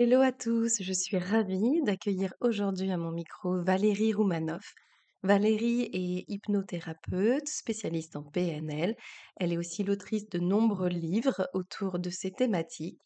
Hello à tous, je suis ravie d'accueillir aujourd'hui à mon micro Valérie Roumanoff. Valérie est hypnothérapeute, spécialiste en PNL. Elle est aussi l'autrice de nombreux livres autour de ces thématiques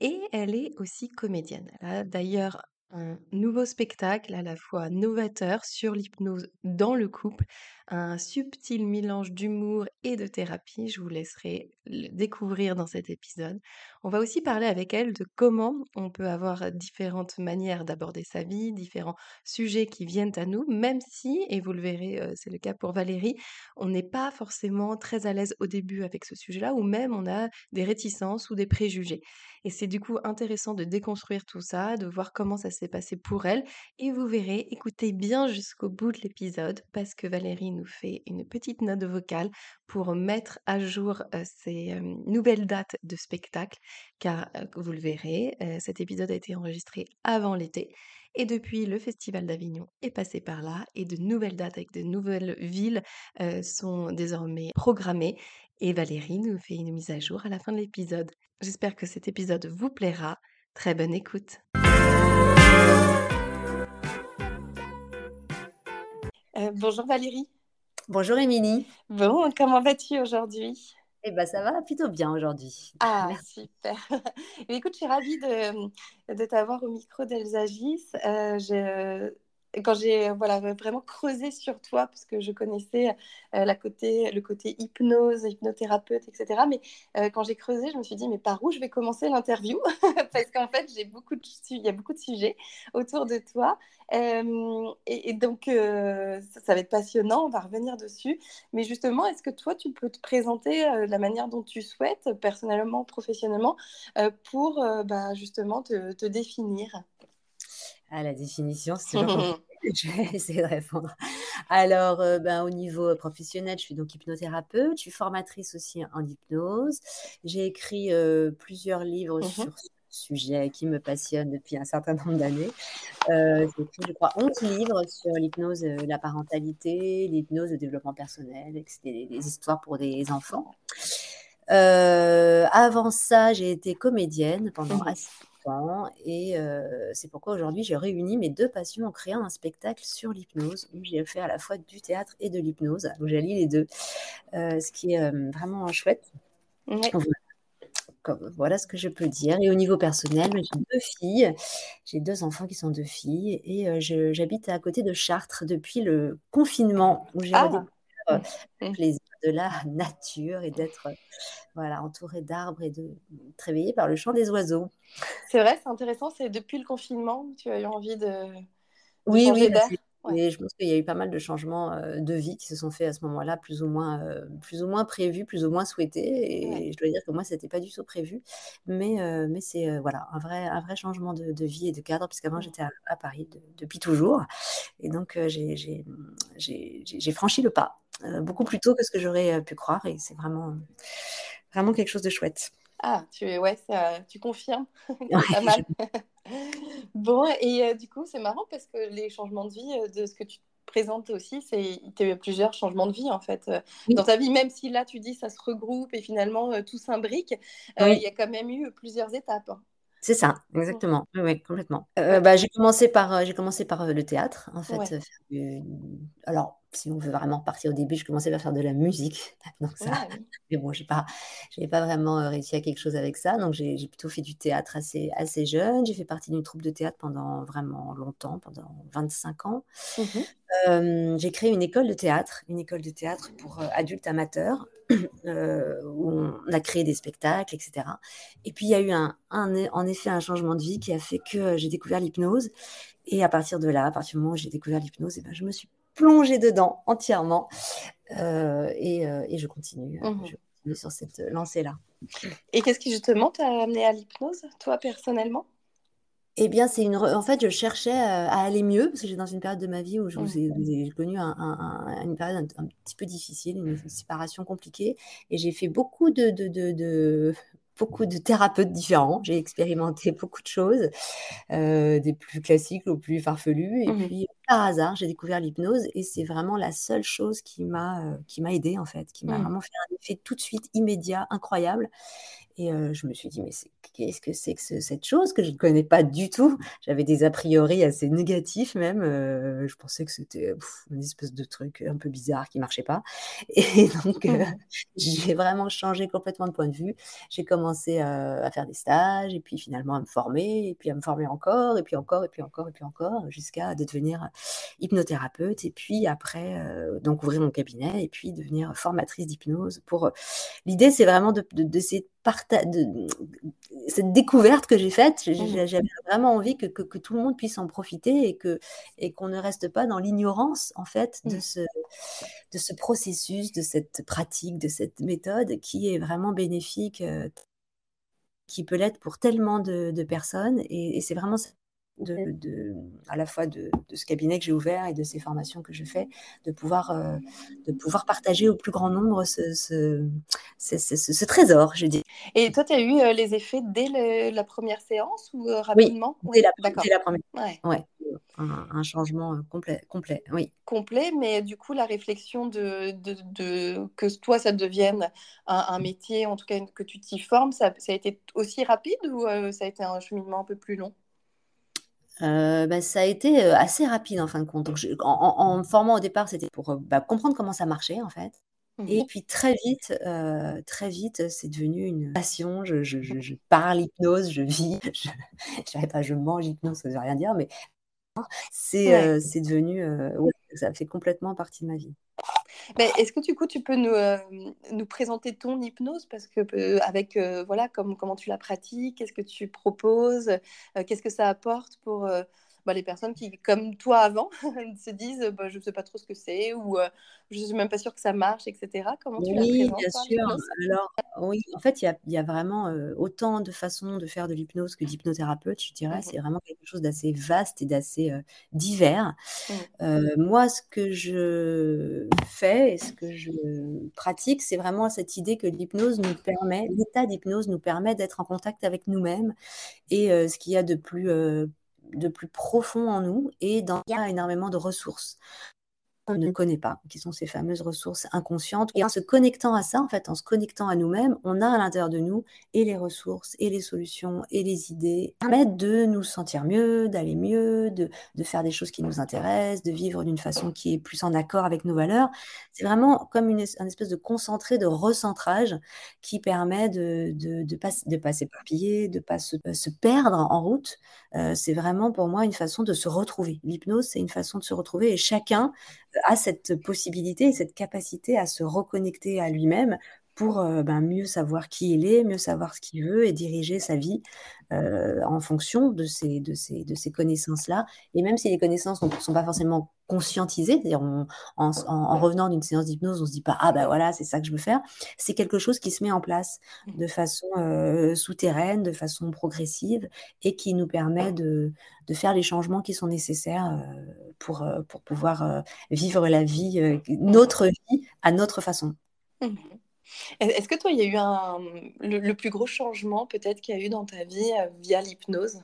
et elle est aussi comédienne. Elle d'ailleurs un nouveau spectacle à la fois novateur sur l'hypnose dans le couple, un subtil mélange d'humour et de thérapie. Je vous laisserai le découvrir dans cet épisode. On va aussi parler avec elle de comment on peut avoir différentes manières d'aborder sa vie, différents sujets qui viennent à nous, même si, et vous le verrez, c'est le cas pour Valérie, on n'est pas forcément très à l'aise au début avec ce sujet-là, ou même on a des réticences ou des préjugés. Et c'est du coup intéressant de déconstruire tout ça, de voir comment ça s'est passé pour elle. Et vous verrez, écoutez bien jusqu'au bout de l'épisode, parce que Valérie nous fait une petite note vocale pour mettre à jour ces nouvelles dates de spectacle, car vous le verrez, cet épisode a été enregistré avant l'été. Et depuis, le Festival d'Avignon est passé par là et de nouvelles dates avec de nouvelles villes sont désormais programmées. Et Valérie nous fait une mise à jour à la fin de l'épisode. J'espère que cet épisode vous plaira. Très bonne écoute. bonjour Valérie. Bonjour Émilie. Bon, comment vas-tu aujourd'hui? Eh bien, ça va plutôt bien aujourd'hui. Ah, super. écoute, je suis ravie de, de t'avoir au micro d'Elsagis. Euh, quand j'ai voilà, vraiment creusé sur toi, parce que je connaissais euh, la côté, le côté hypnose, hypnothérapeute, etc. Mais euh, quand j'ai creusé, je me suis dit, mais par où je vais commencer l'interview? Parce qu'en fait, j'ai beaucoup de, il y a beaucoup de sujets autour de toi. Euh, et, donc, ça, va être passionnant, on va revenir dessus. Mais justement, est-ce que toi, tu peux te présenter de la manière dont tu souhaites, personnellement, professionnellement, pour bah, justement te, définir? À la définition, c'est toujours Je vais essayer de répondre. Alors, euh, ben, au niveau professionnel, je suis donc hypnothérapeute, je suis formatrice aussi en hypnose. J'ai écrit euh, plusieurs livres mmh sur ce sujet qui me passionne depuis un certain nombre d'années. Euh, j'ai écrit, je crois, 11 livres sur l'hypnose, la parentalité, l'hypnose, le développement personnel, etc., des, histoires pour des enfants. avant ça, j'ai été comédienne pendant mmh et c'est pourquoi aujourd'hui j'ai réuni mes deux passions en créant un spectacle sur l'hypnose où j'ai fait à la fois du théâtre et de l'hypnose, où j'allie les deux, ce qui est vraiment chouette. Voilà. ce que je peux dire. Et au niveau personnel, j'ai deux filles, j'ai deux enfants qui sont deux filles, et j'habite à côté de Chartres depuis le confinement, où j'ai ah. le plaisir de la nature et d'être voilà, entouré d'arbres et de réveillé par le chant des oiseaux. C'est vrai, c'est intéressant. C'est depuis le confinement que tu as eu envie de, oui, oui, et je pense qu'il y a eu pas mal de changements euh, de vie qui se sont faits à ce moment-là, plus ou moins, euh, plus ou moins prévus, plus ou moins souhaités. Et je dois dire que moi, c'était pas du tout prévu, mais, euh, mais c'est voilà un vrai, un vrai changement de, de vie et de cadre, puisqu'avant j'étais à, Paris depuis toujours, et donc j'ai franchi le pas beaucoup plus tôt que ce que j'aurais pu croire, et c'est vraiment, vraiment quelque chose de chouette. Ah, tu, ouais, ça, tu confirmes. pas mal. bon, et euh, du coup, c'est marrant parce que les changements de vie, euh, de ce que tu présentes aussi, c'est tu as eu plusieurs changements de vie en fait euh, dans ta vie, même si là tu dis ça se regroupe et finalement tout s'imbrique, il y a quand même eu plusieurs étapes. Hein. C'est ça, exactement. Oui, complètement. bah, j'ai commencé par, j'ai commencé par le théâtre, en fait. Alors, si on veut vraiment partir au début, je commençais par faire de la musique. Donc ça, mais bon, j'ai pas, j'avais pas vraiment euh, réussi à quelque chose avec ça. Donc j'ai plutôt fait du théâtre assez, assez jeune. J'ai fait partie d'une troupe de théâtre pendant vraiment longtemps, pendant 25 ans. Mmh j'ai créé une école de théâtre, une école de théâtre pour euh, adultes amateurs, euh, où on a créé des spectacles, etc. Et puis il y a eu un, en effet un changement de vie qui a fait que j'ai découvert l'hypnose. Et à partir de là, à partir du moment où j'ai découvert l'hypnose, eh ben, je me suis plongée dedans entièrement. Euh, et, euh, et, je continue. Mmh sur cette lancée-là. Et qu'est-ce qui justement t'a amené à l'hypnose, toi personnellement? Eh bien, c'est une. En fait, je cherchais à aller mieux parce que j'ai dans une période de ma vie où j'ai connu une période un, petit peu difficile, une, séparation compliquée, et j'ai fait beaucoup de, de, beaucoup de thérapeutes différents. J'ai expérimenté beaucoup de choses, euh, des plus classiques aux plus farfelus. Et mmh puis, par hasard, j'ai découvert l'hypnose et c'est vraiment la seule chose qui m'a euh, qui m'a aidée en fait, qui m'a mmh. vraiment fait un effet tout de suite immédiat, incroyable. Et euh, je me suis dit, mais qu'est-ce que c'est que cette chose que je ne connais pas du tout? J'avais des a priori assez négatifs même. Euh, je pensais que c'était une espèce de truc un peu bizarre qui marchait pas. Et donc, euh, mmh. j'ai vraiment changé complètement de point de vue. J'ai commencé à faire des stages et puis finalement à me former et puis à me former encore et puis encore et puis encore et puis encore jusqu'à devenir hypnothérapeute et puis après, donc ouvrir mon cabinet et puis devenir formatrice d'hypnose. Pour L'idée, c'est vraiment d'essayer de, de de, cette découverte que j'ai faite, mmh. j'avais vraiment envie que, que, tout le monde puisse en profiter et que et qu'on ne reste pas dans l'ignorance en fait de mmh. ce de ce processus, de cette pratique, de cette méthode qui est vraiment bénéfique, euh, qui peut l'être pour tellement de, de personnes et, et c'est vraiment de, à la fois de, ce cabinet que j'ai ouvert et de ces formations que je fais, de pouvoir, euh, de pouvoir partager au plus grand nombre ce, ce, trésor, je dis. Et toi, tu as eu euh, les effets dès la première séance ou euh, rapidement? Oui, dès, la, la, première. Ouais. Un, changement complet, complet, oui. Complet, mais du coup, la réflexion de, de, que toi, ça devienne un, métier, en tout cas que tu t'y formes, ça, ça, a été aussi rapide ou ça a été un cheminement un peu plus long? Euh, bah, ça a été, assez rapide en fin de compte. Donc en me formant au départ, c'était pour, bah, comprendre comment ça marchait en fait mmh et puis très vite, très vite, c'est devenu une passion. Je je je parle hypnose, je vis, je je pas, je mange hypnose, ça veut rien dire, mais c'est, c'est devenu, ça fait complètement partie de ma vie. Mais est-ce que du coup tu peux nous, nous présenter ton hypnose? Parce que avec voilà comme, comment tu la pratiques, qu'est-ce que tu proposes, qu'est-ce que ça apporte pour bah, les personnes qui, comme toi avant, se disent bah, je ne sais pas trop ce que c'est ou je ne suis même pas sûre que ça marche, etc. Comment tu oui, la présentes bien sûr. Alors, oui, en fait, il y a, vraiment autant de façons de faire de l'hypnose que d'hypnothérapeute, je dirais. Mmh c'est vraiment quelque chose d'assez vaste et d'assez divers. Mmh. moi, ce que je fais et ce que je pratique, c'est vraiment cette idée que l'hypnose nous permet, l'état d'hypnose nous permet d'être en contact avec nous-mêmes et ce qu'il y a de plus de plus profond en nous et dans il y a énormément de ressources qu'on ne connaît pas, qui sont ces fameuses ressources inconscientes. Et en se connectant à ça, en fait, en se connectant à nous-mêmes, on a à l'intérieur de nous et les ressources, et les solutions, et les idées, permettent de nous sentir mieux, d'aller mieux, de, de, faire des choses qui nous intéressent, de vivre d'une façon qui est plus en accord avec nos valeurs. C'est vraiment comme une, espèce de concentré, de recentrage qui permet de ne de, pas, de pas s'éparpiller, de ne pas se, se, perdre en route. Euh, c'est vraiment pour moi une façon de se retrouver. L'hypnose, c'est une façon de se retrouver et chacun a cette possibilité, cette capacité à se reconnecter à lui-même pour euh, ben, mieux savoir qui il est, mieux savoir ce qu'il veut et diriger sa vie euh, en fonction de ces, de ces, de ces connaissances-là. Et même si les connaissances ne sont pas forcément conscientisées, c'est-à-dire en, en, revenant d'une séance d'hypnose, on se dit pas ah ben voilà c'est ça que je veux faire, c'est quelque chose qui se met en place de façon euh, souterraine, de façon progressive et qui nous permet de, de faire les changements qui sont nécessaires pour, pour pouvoir vivre la vie, notre vie à notre façon. Mmh. Est-ce que toi, il y a eu un, le, plus gros changement peut-être qu'il y a eu dans ta vie via l'hypnose?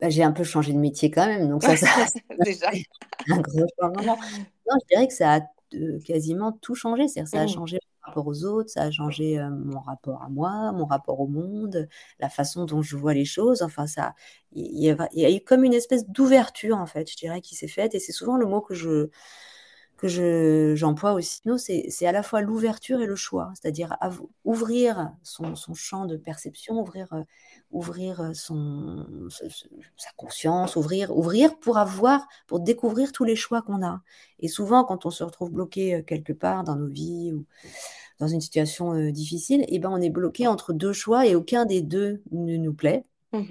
Bah, J'ai un peu changé de métier quand même, donc ça, ça déjà un gros changement. Non, je dirais que ça a euh, quasiment tout changé. C'est-à-dire, ça a mmh. changé mon rapport aux autres, ça a changé euh, mon rapport à moi, mon rapport au monde, la façon dont je vois les choses. Enfin, ça, il y, y a eu comme une espèce d'ouverture en fait, je dirais, qui s'est faite. Et c'est souvent le mot que je que je, j'emploie aussi, c'est, c'est à la fois l'ouverture et le choix, c'est-à-dire ouvrir son, son, champ de perception, ouvrir, euh, ouvrir euh, son, sa conscience, ouvrir, ouvrir pour avoir, pour découvrir tous les choix qu'on a. Et souvent, quand on se retrouve bloqué euh, quelque part dans nos vies ou dans une situation difficile, et eh ben on est bloqué entre deux choix et aucun des deux ne nous plaît. Mmh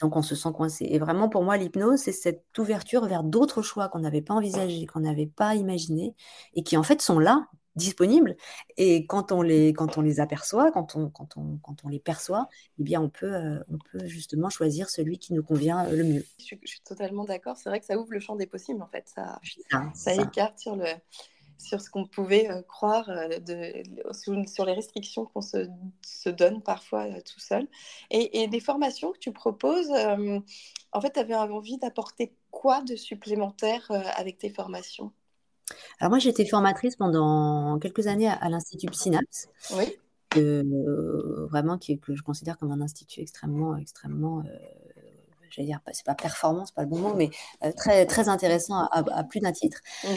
donc on se sent coincé. Et vraiment, pour moi, l'hypnose, c'est cette ouverture vers d'autres choix qu'on n'avait pas envisagés, qu'on n'avait pas imaginés, et qui en fait sont là, disponibles. Et quand on les, quand on les aperçoit, quand on, quand, on, quand on les perçoit, eh bien, on peut, euh, on peut justement choisir celui qui nous convient le mieux. Je suis, totalement d'accord. C'est vrai que ça ouvre le champ des possibles, en fait. Ça, ça, écarte sur le sur ce qu'on pouvait euh, croire euh, de, sur, les restrictions qu'on se, se, donne parfois euh, tout seul. Et, et, des formations que tu proposes, en fait, tu avais envie d'apporter quoi de supplémentaire avec tes formations? Alors moi, été formatrice pendant quelques années à, l'Institut Synapse. Oui. vraiment, qui, que je considère comme un institut extrêmement, extrêmement j'allais dire, c'est pas performance, pas le bon mot, mais euh, très, très intéressant à, plus d'un titre. Mmh.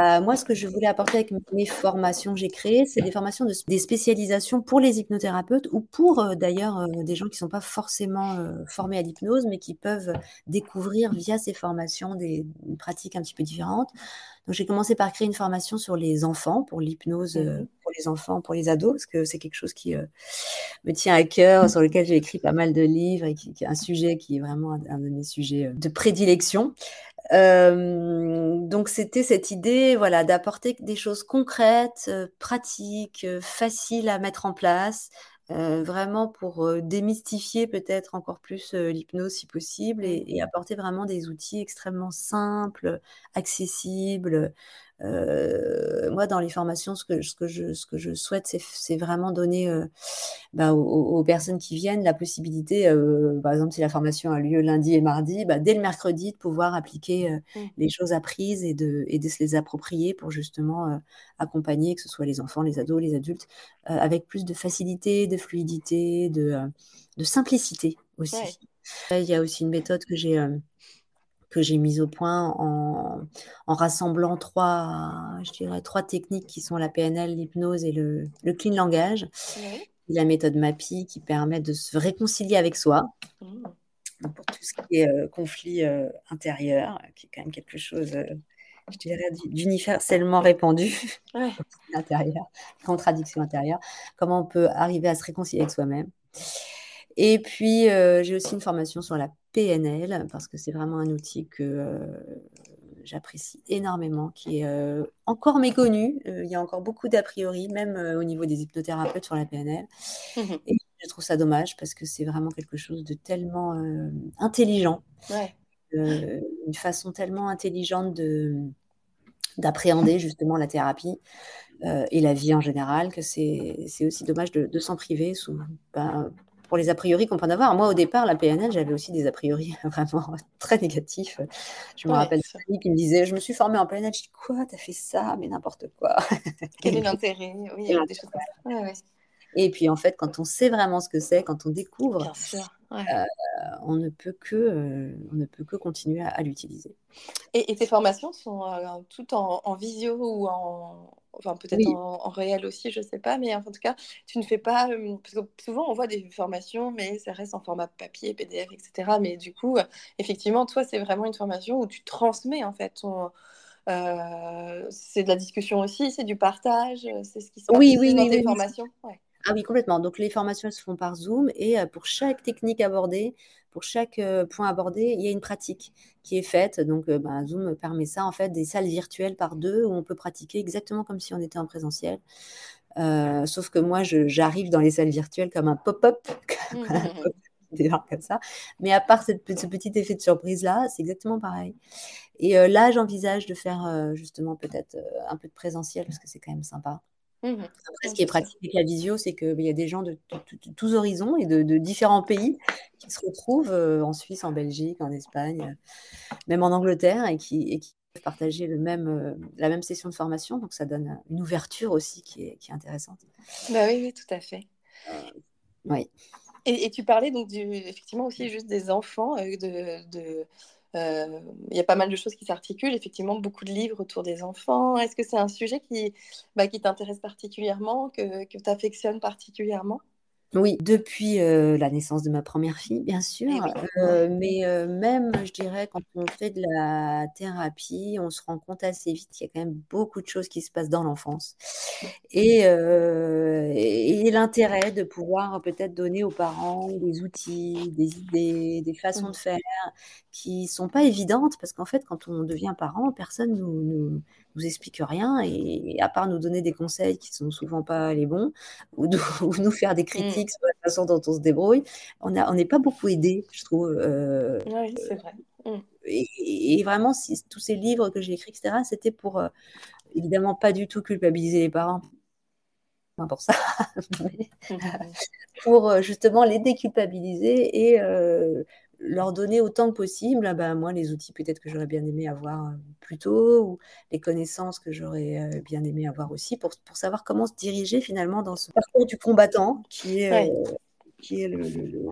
Euh, moi, ce que je voulais apporter avec mes formations que j'ai créées, c'est des formations, de, des spécialisations pour les hypnothérapeutes ou pour euh, d'ailleurs des gens qui ne sont pas forcément formés à l'hypnose, mais qui peuvent découvrir via ces formations des pratiques un petit peu différentes. Donc j'ai commencé par créer une formation sur les enfants, pour l'hypnose mmh pour les enfants, pour les ados, parce que c'est quelque chose qui me tient à cœur, sur lequel j'ai écrit pas mal de livres et qui, est un sujet qui est vraiment un, de mes sujets de prédilection. donc c'était cette idée, voilà, d'apporter des choses concrètes, pratiques, faciles à mettre en place, euh, vraiment pour euh, démystifier peut-être encore plus euh, l'hypnose si possible et, et, apporter vraiment des outils extrêmement simples, accessibles, euh, moi, dans les formations, ce que, ce que, je, ce que je souhaite, c'est vraiment donner euh, bah, aux, personnes qui viennent la possibilité, euh, par exemple, si la formation a lieu lundi et mardi, bah, dès le mercredi, de pouvoir appliquer mmh. les choses apprises et de, et de se les approprier pour justement accompagner, que ce soit les enfants, les ados, les adultes, avec plus de facilité, de fluidité, de, de simplicité aussi. Il y a aussi une méthode que j'ai que j'ai mise au point en, rassemblant trois, je dirais, trois techniques qui sont la PNL, l'hypnose et le, clean langage. La méthode MAPI qui permet de se réconcilier avec soi. Mmh. pour tout ce qui est euh, conflit euh, intérieur, qui est quand même quelque chose, euh, je dirais, d'universellement répandu. Ouais. intérieur, contradiction intérieure. Comment on peut arriver à se réconcilier avec soi-même. Et puis, j'ai aussi une formation sur la PNL, parce que c'est vraiment un outil que euh, j'apprécie énormément, qui est euh, encore méconnu. Euh, il y a encore beaucoup d'a priori, même au niveau des hypnothérapeutes sur la PNL. Mmh Et je trouve ça dommage parce que c'est vraiment quelque chose de tellement intelligent, une façon tellement intelligente de d'appréhender justement la thérapie et la vie en général, que c'est aussi dommage de, s'en priver sous, ben, pour les a priori qu'on peut en avoir. Moi, au départ, la PNL, j'avais aussi des a priori vraiment très négatifs. Je me rappelle rappelle qui me disait Je me suis formée en PNL. Je dis Quoi T'as fait ça? Mais n'importe quoi. Quel est l'intérêt? Oui, il y a des choses comme ça. Et puis, en fait, quand on sait vraiment ce que c'est, quand on découvre, euh, on, ne peut que, euh, on ne peut que continuer à, l'utiliser. Et, tes formations sont euh, toutes en visio ou en, enfin peut-être en, réel aussi, je ne sais pas, mais en tout cas, tu ne fais pas, parce que souvent on voit des formations, mais ça reste en format papier, PDF, etc. Mais du coup, effectivement, toi, c'est vraiment une formation où tu transmets en fait ton, c'est de la discussion aussi, c'est du partage, c'est ce qui se passe oui, oui, dans oui, tes formations? Ah oui, complètement. Donc les formations se font par Zoom et pour chaque technique abordée, pour chaque point abordé, il y a une pratique qui est faite. Donc bah, Zoom permet ça, en fait, des salles virtuelles par deux où on peut pratiquer exactement comme si on était en présentiel. sauf que moi, j'arrive dans les salles virtuelles comme un pop-up, comme ça. Mais à part cette, ce petit effet de surprise-là, c'est exactement pareil. Et là, j'envisage de faire justement peut-être un peu de présentiel parce que c'est quand même sympa. Mmh Après, ce qui est pratique avec la visio, c'est qu'il y a des gens de, tous horizons et de, différents pays qui se retrouvent euh, en Suisse, en Belgique, en Espagne, euh, même en Angleterre, et qui, peuvent partager le même, euh, la même session de formation. Donc, ça donne une ouverture aussi qui est, intéressante. Bah oui, oui, tout à fait. oui. Et, tu parlais donc du, effectivement aussi juste des enfants, de il y a pas mal de choses qui s'articulent, effectivement, beaucoup de livres autour des enfants. Est-ce que c'est un sujet qui, bah, t'intéresse particulièrement, que, que tu affectionnes particulièrement? Oui, depuis, heu, la naissance de ma première fille, bien sûr, Eh oui. heu, mais heu, même, je dirais, quand on fait de la thérapie, on se rend compte assez vite qu'il y a quand même beaucoup de choses qui se passent dans l'enfance et heu et et l'intérêt de pouvoir peut-être donner aux parents des outils, des idées, des façons de faire qui sont pas évidentes parce qu'en fait, quand on devient parent, personne nous nous nous explique rien et à part nous donner des conseils qui sont souvent pas les bons ou nous ou nous faire des Mmh. La façon dont on se débrouille, on n'est pas beaucoup aidés, je trouve, heu Oui, c'est vrai. Mmh. et et vraiment si tous ces livres que j'ai écrits et cetera, c'était pour, heu, évidemment pas du tout culpabiliser les parents pas pour ça, mais pour, heu, justement les déculpabiliser et leur donner autant que possible, bah, moi les outils peut-être que j'aurais bien aimé avoir, heu, plus tôt ou les connaissances que j'aurais, heu, bien aimé avoir aussi pour pour savoir comment se diriger finalement dans ce parcours du combattant qui est, Ouais. qui est le le le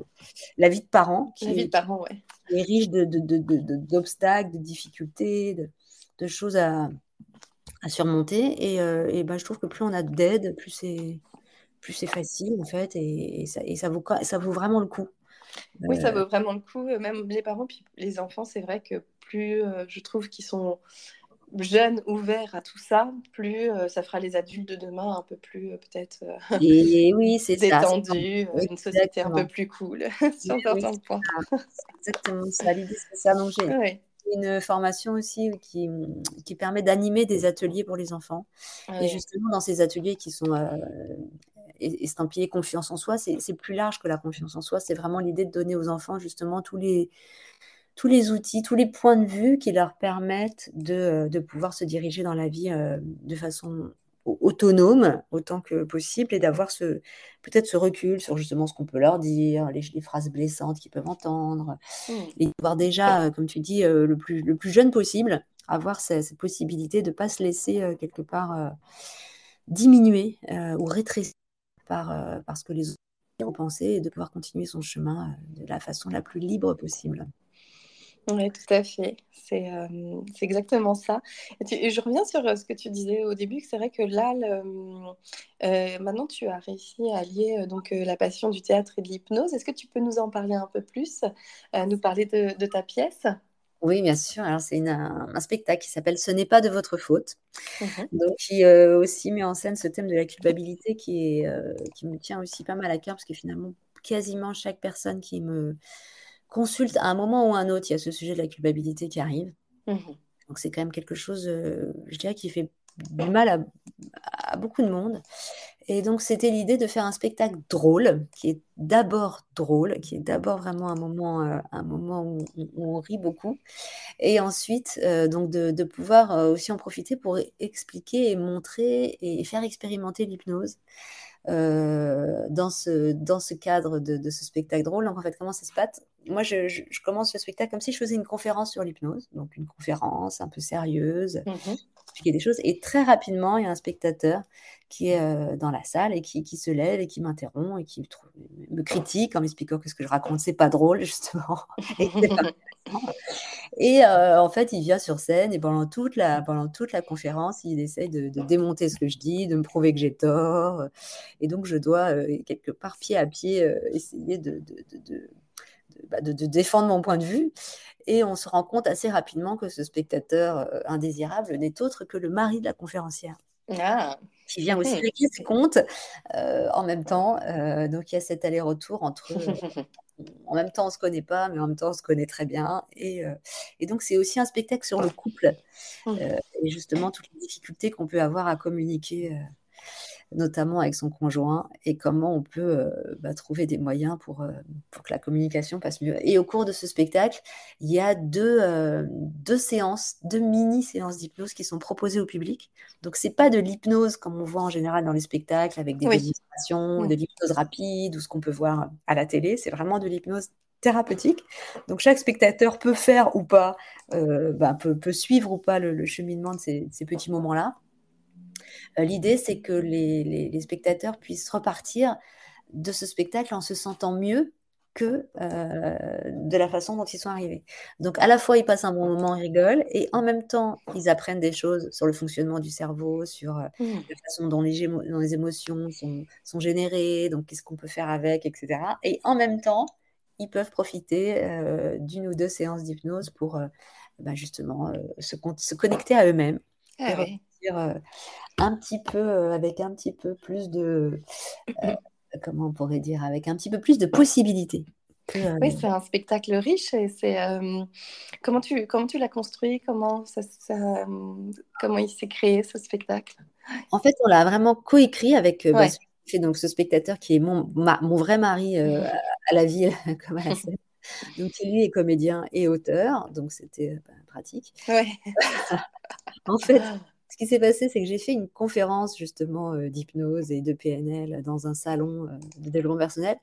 la vie de parent La qui vie est de qui parent, ouais. est riche de de de de de d'obstacles, de difficultés, de de choses à à surmonter et et bah, je trouve que plus on a d'aide, plus c'est plus c'est facile en fait et et ça et ça vaut ça vaut vraiment le coup. Oui, ça Heu vaut vraiment le coup, heu, même les parents puis les enfants, c'est vrai que plus, heu, je trouve qu'ils sont jeunes, ouverts à tout ça, plus, ça fera les adultes de demain un peu plus, peut-être, oui, c'est détendus, une société un peu plus cool sur oui, certains c'est points. ça. C'est exactement ça. L'idée, c'est ça. Donc j'ai Oui. une formation aussi qui, qui permet d'animer des ateliers pour les enfants et justement dans ces ateliers qui sont, heu, es estampillés confiance en soi, c'est plus large que la confiance en soi. C'est vraiment l'idée de donner aux enfants justement tous les tous les outils, tous les points de vue qui leur permettent de, de pouvoir se diriger dans la vie, heu, de façon au autonome autant que possible et d'avoir ce peut-être ce recul sur justement ce qu'on peut leur dire, les les phrases blessantes qu'ils peuvent entendre Mmh. et pouvoir déjà, heu, comme tu dis, heu, le plus le plus jeune possible, avoir ce cette possibilité de pas se laisser, quelque part, diminuer, ou rétrécir par, heu, par ce que les autres vont penser et de pouvoir continuer son chemin, heu, de la façon la plus libre possible. Ouais, tout à fait. C'est, c'est exactement ça et je reviens sur, ce que tu disais au début, que c'est vrai que là, maintenant tu as réussi à heu, donc, la passion du théâtre et de l'hypnose. Est-ce que tu peux nous en parler un peu plus? Nous parler de ta pièce? Oui, bien sûr. Alors c'est un un spectacle qui s'appelle «Ce n'est pas de votre faute», Mmh mh. donc qui, heu, aussi met en scène ce thème de la culpabilité qui est, heu, qui me tient aussi pas mal à cœur parce que finalement, quasiment chaque personne qui me consulte à un moment ou à un autre, il y a ce sujet de la culpabilité qui arrive. Mmh mh. Donc c'est quand même quelque chose, heu, je dirais qui fait du mal à beaucoup de monde. Et donc c'était l'idée de faire un spectacle drôle, qui est d'abord drôle, qui est d'abord vraiment un moment, heu, un moment où on rit beaucoup. Et ensuite, heu, donc de de pouvoir, heu, aussi en profiter pour expliquer et montrer et faire expérimenter l'hypnose, heu, dans ce dans ce cadre de de ce spectacle drôle. Donc en fait, comment ça se passe? Moi, je je je commence le spectacle comme si je faisais une conférence sur l'hypnose, donc une conférence un peu sérieuse, Mmh mh. expliquer des choses et très rapidement, il y a un spectateur qui est, heu, dans la salle et qui qui se lève et qui m'interrompt et qui me trouve me critique en m'expliquant que ce que je raconte, c'est pas drôle justement et et heu, en fait, il vient sur scène et pendant toute la pendant toute la conférence, il essaye de de démonter ce que je dis, de me prouver que j'ai tort, heu et donc je dois, heu, quelque part, pied à pied, essayer de de de de de, bah, de défendre mon point de vue et on se rend compte assez rapidement que ce spectateur, indésirable n'est autre que le mari de la conférencière Ah! qui vient aussi mh. régler ses comptes, en même temps, donc il y a cet aller-retour entre, en même temps on se connaît pas, mais en même temps on se connaît très bien. Et et donc c'est aussi un spectacle sur le couple, heu et justement toutes les difficultés qu'on peut avoir à communiquer, heu, notamment avec son conjoint et comment on peut, heu, bah, trouver des moyens pour, heu, pour que la communication passe mieux et au cours de ce spectacle, il y a 2, heu, 2 séances, 2 mini séances d'hypnose qui sont proposées au public. Donc c'est pas de l'hypnose comme on voit en général dans les spectacles avec des Oui. démonstrations, Mmh. de l'hypnose rapide ou ce qu'on peut voir à la télé. C'est vraiment de l'hypnose thérapeutique. Donc chaque spectateur peut faire ou pas, bah, peut peut suivre ou pas le le cheminement de ces ces petits moments-là. Heu, l'idée, c'est que les les les spectateurs puissent repartir de ce spectacle en se sentant mieux que de la façon dont ils sont arrivés. Donc à la fois ils passent un bon moment, ils rigolent, et en même temps ils apprennent des choses sur le fonctionnement du cerveau, sur mmh. la façon dont les, les émotions sont, sont, générées, donc qu'est-ce qu'on peut faire avec, etc. Et en même temps ils peuvent profiter d'une ou deux séances d'hypnose pour bah, justement se, se, connecter à eux-mêmes ah et un petit peu avec un petit peu plus de comment on pourrait dire, avec un petit peu plus de possibilités. Euh, oui, c'est un spectacle riche et c'est euh, comment tu comment tu l'as construit, comment ça, comment il s'est créé ce spectacle? En fait, on l'a vraiment coécrit avec euh, bah, fait donc ce spectateur qui est mon mon vrai mari à, la ville comme à la scène. Donc lui est comédien et auteur, donc c'était bah, pratique. Ouais. en fait, ce qui s'est passé, c'est que j'ai fait une conférence justement euh, d'hypnose et de PNL dans un salon euh, de développement personnel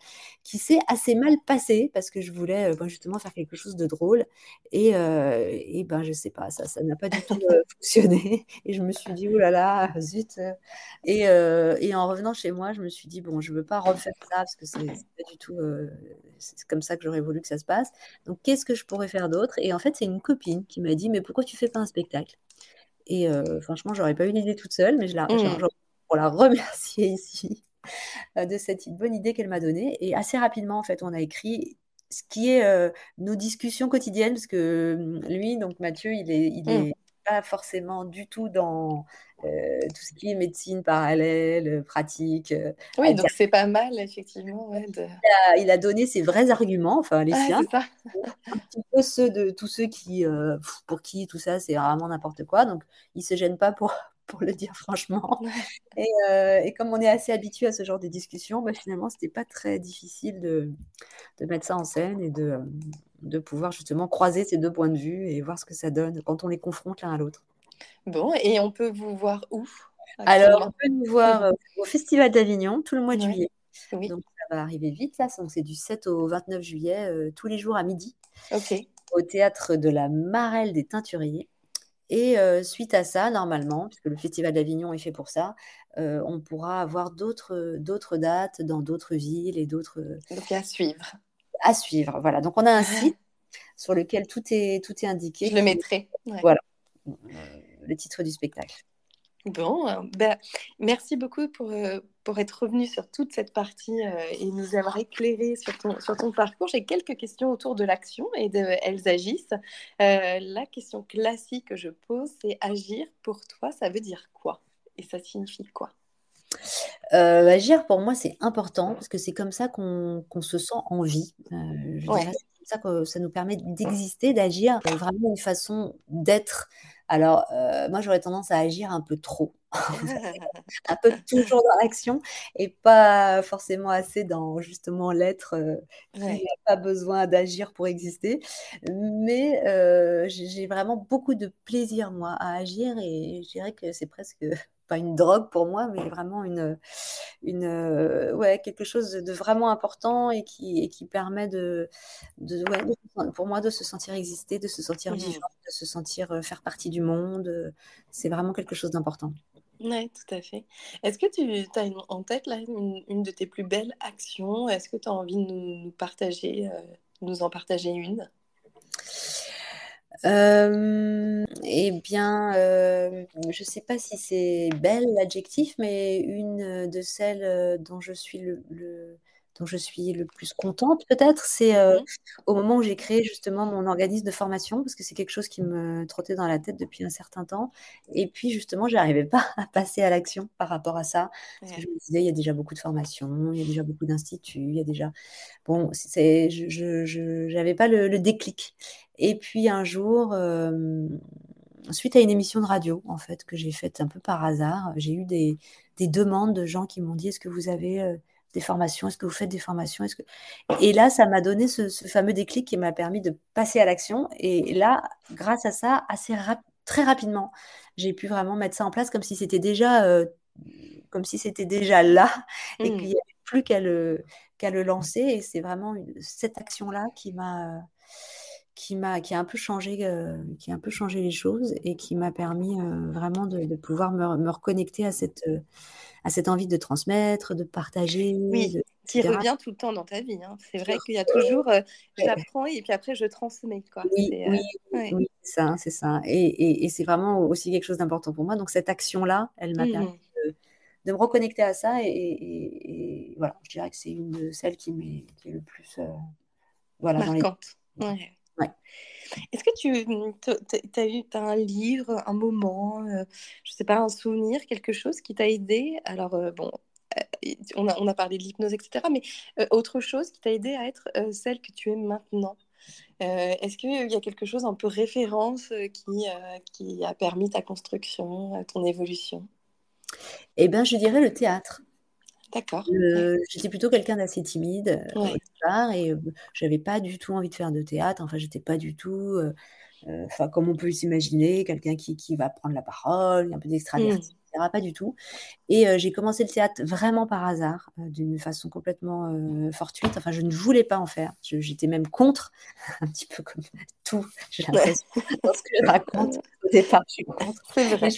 qui s'est assez mal passé parce que je voulais euh, ben, justement faire quelque chose de drôle. Et, et ben je sais pas, ça n'a pas du tout fonctionné. Et je me suis dit oh là là zut. Et, et, en revenant chez moi, je me suis dit bon je veux pas refaire ça parce que c'est pas du tout c'est comme ça que j'aurais voulu que ça se passe. Donc qu'est-ce que je pourrais faire d'autre? Et en fait c'est une copine qui m'a dit mais pourquoi tu fais pas un spectacle? Et franchement, j'aurais pas eu l'idée toute seule, mais je la, mmh. pour la remercier ici de cette bonne idée qu'elle m'a donnée. Et assez rapidement, en fait, on a écrit ce qui est nos discussions quotidiennes, parce que mmh, lui, donc Mathieu, il est, il mmh. est pas forcément du tout dans tout ce qui est médecine parallèle, pratique. oui, donc c'est pas mal, effectivement. Il, a, donné ses vrais arguments, enfin les siens. un petit peu ceux de tous ceux qui, pour qui tout ça, c'est vraiment n'importe quoi. Donc, il se gêne pas pour, pour le dire franchement. Et, et, comme on est assez habitué à ce genre de discussion, bah, finalement, c'était pas très difficile de, de, mettre ça en scène et de, de pouvoir justement croiser ces deux points de vue et voir ce que ça donne quand on les confronte l'un à l'autre. Bon, et on peut vous voir où Alors, on peut nous voir euh, au Festival d'Avignon tout le mois de juillet. Donc, ça va arriver vite, là. C'est du 7 au 29 juillet, euh, tous les jours à midi. Ok. Au théâtre de la Marelle des Teinturiers. Et euh, suite à ça, normalement, puisque le Festival d'Avignon est fait pour ça, on pourra avoir d'autres dates dans d'autres villes et d'autres. Donc à suivre. À suivre, voilà. Donc on a un site sur lequel tout est, tout est indiqué. Je le mettrai. Voilà le titre du spectacle. Bon, euh, ben, merci beaucoup pour, euh, pour être revenu sur toute cette partie euh, et nous avoir éclairé sur ton, sur ton parcours. J'ai quelques questions autour de l'action et de Elles agissent. la question classique que je pose, c'est agir pour toi, ça veut dire quoi? Et ça signifie quoi? Agir pour moi, c'est important parce que c'est comme ça qu'on se sent en vie. c'est comme ça que ça nous permet d'exister, d'agir, vraiment une façon d'être alors, euh, moi, j'aurais tendance à agir un peu trop, un peu toujours dans l'action et pas forcément assez dans justement l'être euh, qui n'a pas besoin d'agir pour exister. Mais euh, j'ai vraiment beaucoup de plaisir, moi, à agir et je dirais que c'est presque pas une drogue pour moi, mais vraiment une, une euh, ouais, quelque chose de vraiment important et qui, et qui permet de, de, pour moi de se sentir exister, de se sentir mmh. vivant, de se sentir euh, faire partie du monde. C'est vraiment quelque chose d'important. Oui, tout à fait. Est-ce que tu as en tête là, une, de tes plus belles actions? Est-ce que tu as envie de nous, partager, euh, nous en partager une? Euh, eh bien, euh, je ne sais pas si c'est belle l'adjectif, mais une de celles dont je suis le, dont je suis le plus contente peut-être, c'est euh, mmh au moment où j'ai créé justement mon organisme de formation, parce que c'est quelque chose qui me trottait dans la tête depuis un certain temps. Et puis justement, je n'arrivais pas à passer à l'action par rapport à ça. Parce que je me disais, il y a déjà beaucoup de formations, il y a déjà beaucoup d'instituts, il y a déjà... Bon, c'est, je n'avais pas le, déclic. Et puis un jour... suite à une émission de radio, en fait, que j'ai faite un peu par hasard, j'ai eu des, des, demandes de gens qui m'ont dit est-ce que vous avez euh, des formations? Est-ce que vous faites des formations? Est-ce que... Et là, ça m'a donné ce, fameux déclic qui m'a permis de passer à l'action. Et là, grâce à ça, assez très rapidement, j'ai pu vraiment mettre ça en place comme si c'était déjà, euh, comme si c'était déjà là et mmh. qu'il n'y avait plus qu'à le, qu'à le lancer. Et c'est vraiment cette action-là qui m'a qui m'a qui a un peu changé euh, qui a un peu changé les choses et qui m'a permis euh, vraiment de, pouvoir me, me, reconnecter à cette à cette envie de transmettre, de partager. Oui, Qui revient tout le temps dans ta vie. Hein. C'est vrai qu'il y a toujours, euh, j'apprends et puis après je transmets. Quoi. Oui, oui, c'est ça, c'est ça. Et, et, c'est vraiment aussi quelque chose d'important pour moi. Donc cette action-là, elle m'a permis mmh. de, me reconnecter à ça. Et, voilà, je dirais que c'est une de celles qui, qui est le plus... voilà, Marquante. Dans les... ouais. Est-ce que tu mmh, as un livre, un moment, je je sais pas, un souvenir, quelque chose qui t'a aidé? Alors, bon, on a, on a, parlé de l'hypnose, etc., mais autre chose qui t'a aidé à être celle que tu es maintenant? Est-ce qu'il y a quelque chose un peu référence qui a permis ta construction, ton évolution? Eh bien, je dirais le théâtre. D'accord. J'étais plutôt quelqu'un d'assez timide au départ et je n'avais pas du tout envie de faire de théâtre. Enfin, j'étais pas du tout, enfin, comme on peut s'imaginer, quelqu'un qui, qui, va prendre la parole, un peu d'extraverti. Mmh pas du tout. Et j'ai commencé le théâtre vraiment par hasard, d'une façon complètement fortuite. Enfin, je ne voulais pas en faire. J'étais même contre, un petit peu comme tout, j'ai l'impression, dans ce que je raconte. Au départ, je suis contre. C'est vrai.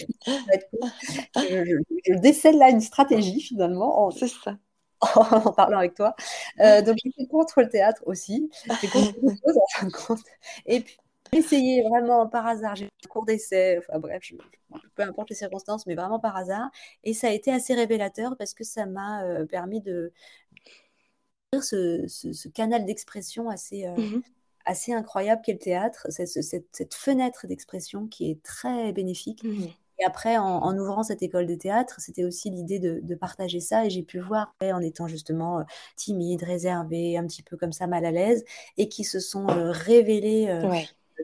Je, décèle là une stratégie, finalement. C'est ça. En, parlant avec toi. donc, j'étais contre le théâtre aussi. J'étais contre les choses, en fin de compte. Et puis, essayé vraiment par hasard. J'ai un cours d'essai, enfin bref, peu importe les circonstances, mais vraiment par hasard. Et ça a été assez révélateur parce que ça m'a euh, permis de ce, ce, canal d'expression assez, euh, mmh assez incroyable qu'est le théâtre, cette, cette, fenêtre d'expression qui est très bénéfique. Mmh et après, en, ouvrant cette école de théâtre, c'était aussi l'idée de, partager ça. Et j'ai pu voir, en étant justement euh, timide, réservée, un petit peu comme ça, mal à l'aise, et qui se sont révélés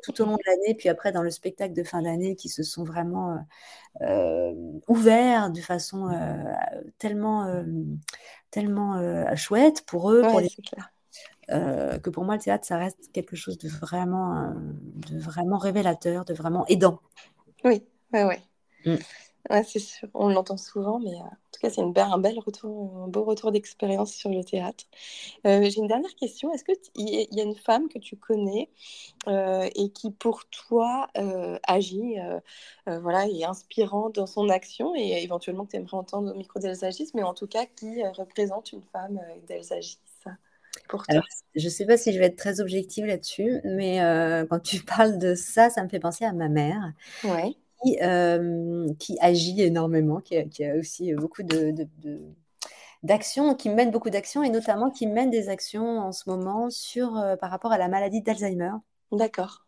tout au long de l'année, puis après dans le spectacle de fin d'année, qui se sont vraiment euh, euh, ouverts de façon euh, tellement, tellement chouette pour eux, pour les... que pour moi le théâtre ça reste quelque chose de vraiment, de vraiment révélateur, de vraiment aidant. Oui, oui, oui. Mmh. Ouais, c'est sûr, on l'entend souvent, mais euh, en tout cas, c'est une un bel retour, un beau retour d'expérience sur le théâtre. Euh, j'ai une dernière question. Est-ce qu'il y a une femme que tu connais euh, et qui, pour toi, agit, voilà, est inspirante dans son action? Et éventuellement que tu aimerais entendre au micro d'Elsagis, mais en tout cas qui représente une femme d'Elsagis pour toi? Je ne sais pas si je vais être très objective là-dessus, mais quand tu parles de ça, ça me fait penser à ma mère. Ouais qui, qui agit énormément, qui a, aussi beaucoup de, d'actions, qui mène beaucoup d'actions et notamment qui mène des actions en ce moment sur, par rapport à la maladie d'Alzheimer. D'accord.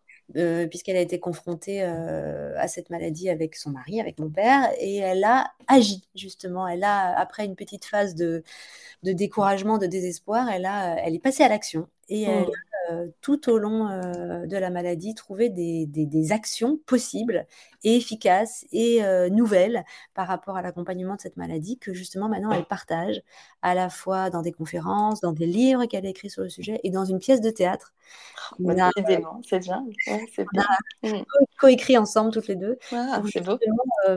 puisqu'elle a été confrontée à cette maladie avec son mari, avec mon père, et elle a agi justement. Elle a, après une petite phase de, de découragement, de désespoir, elle, a, elle est passée à l'action et elle mmh. Euh, tout au long euh, de la maladie, trouver des, actions possibles et efficaces et euh, nouvelles par rapport à l'accompagnement de cette maladie que justement maintenant elle partage à la fois dans des conférences, dans des livres qu'elle a écrits sur le sujet et dans une pièce de théâtre. Oh, on a, c'est bien. Mmh. coécrit ensemble toutes les deux ah, pour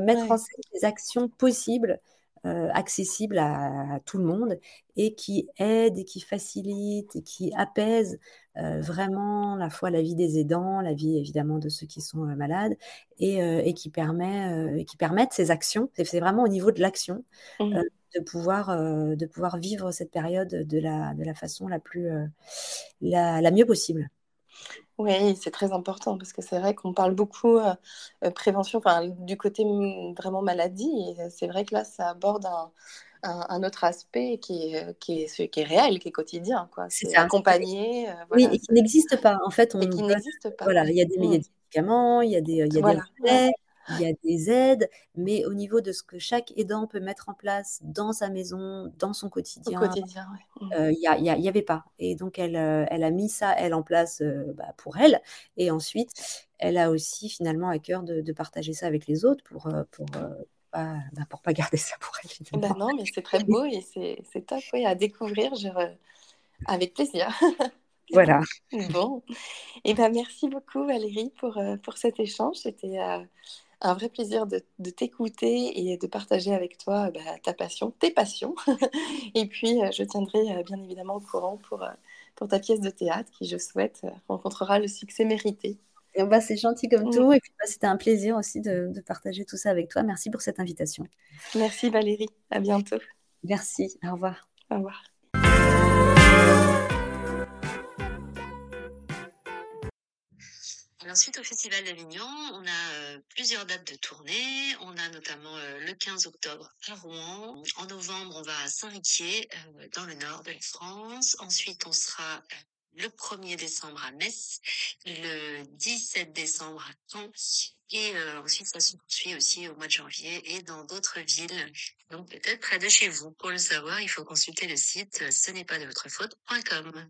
mettre en scène des actions possibles euh, accessible à, tout le monde et qui aide et qui facilite et qui apaise euh, vraiment la fois la vie des aidants, la vie évidemment de ceux qui sont euh, malades et, et, qui, permet, qui permettent ces actions, c'est vraiment au niveau de l'action, mmh. de, pouvoir, de pouvoir vivre cette période de la, de la façon la, plus, la, la mieux possible. Oui, c'est très important parce que c'est vrai qu'on parle beaucoup euh, euh, prévention, enfin, du côté vraiment maladie. Et c'est vrai que là, ça aborde un, un, autre aspect qui est, qui, est, qui est réel, qui est quotidien. C'est accompagné. Euh, oui, et qui n'existe pas. En fait, on, et qui n'existe pas. Voilà, il y a des, mmh. médicaments, il y a des, il y a des il y a des aides, mais au niveau de ce que chaque aidant peut mettre en place dans sa maison, dans son quotidien, mmh. euh, il n'y y avait pas. Et donc, elle, euh, elle a mis ça, elle, en place euh, bah, pour elle. Et ensuite, elle a aussi finalement à cœur de, partager ça avec les autres pour, bah, pour pas garder ça pour elle. Bah non, mais c'est très beau et c'est top à découvrir avec plaisir. Voilà. Bon. Et eh ben, merci beaucoup Valérie pour, pour cet échange. C'était un vrai plaisir de, t'écouter et de partager avec toi bah, ta passion, tes passions. et puis, euh, je tiendrai euh, bien évidemment au courant pour, euh, pour ta pièce de théâtre qui, je souhaite, rencontrera le succès mérité. bah, c'est gentil comme tout. Et puis, bah, c'était un plaisir aussi de, de partager tout ça avec toi. Merci pour cette invitation. Merci Valérie. À bientôt. Merci. Au revoir. Au revoir. Ensuite, au Festival d'Avignon, on a euh, plusieurs dates de tournée. On a notamment euh, le 15 octobre à Rouen. En novembre, on va à Saint-Riquier, euh, dans le nord de la France. Ensuite, on sera le 1er décembre à Metz, le 17 décembre à Caen. Et ensuite, ça se poursuit aussi au mois de janvier et dans d'autres villes. Donc peut-être près de chez vous. Pour le savoir, il faut consulter le site ce n'est pas de votre faute.com.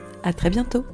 À très bientôt.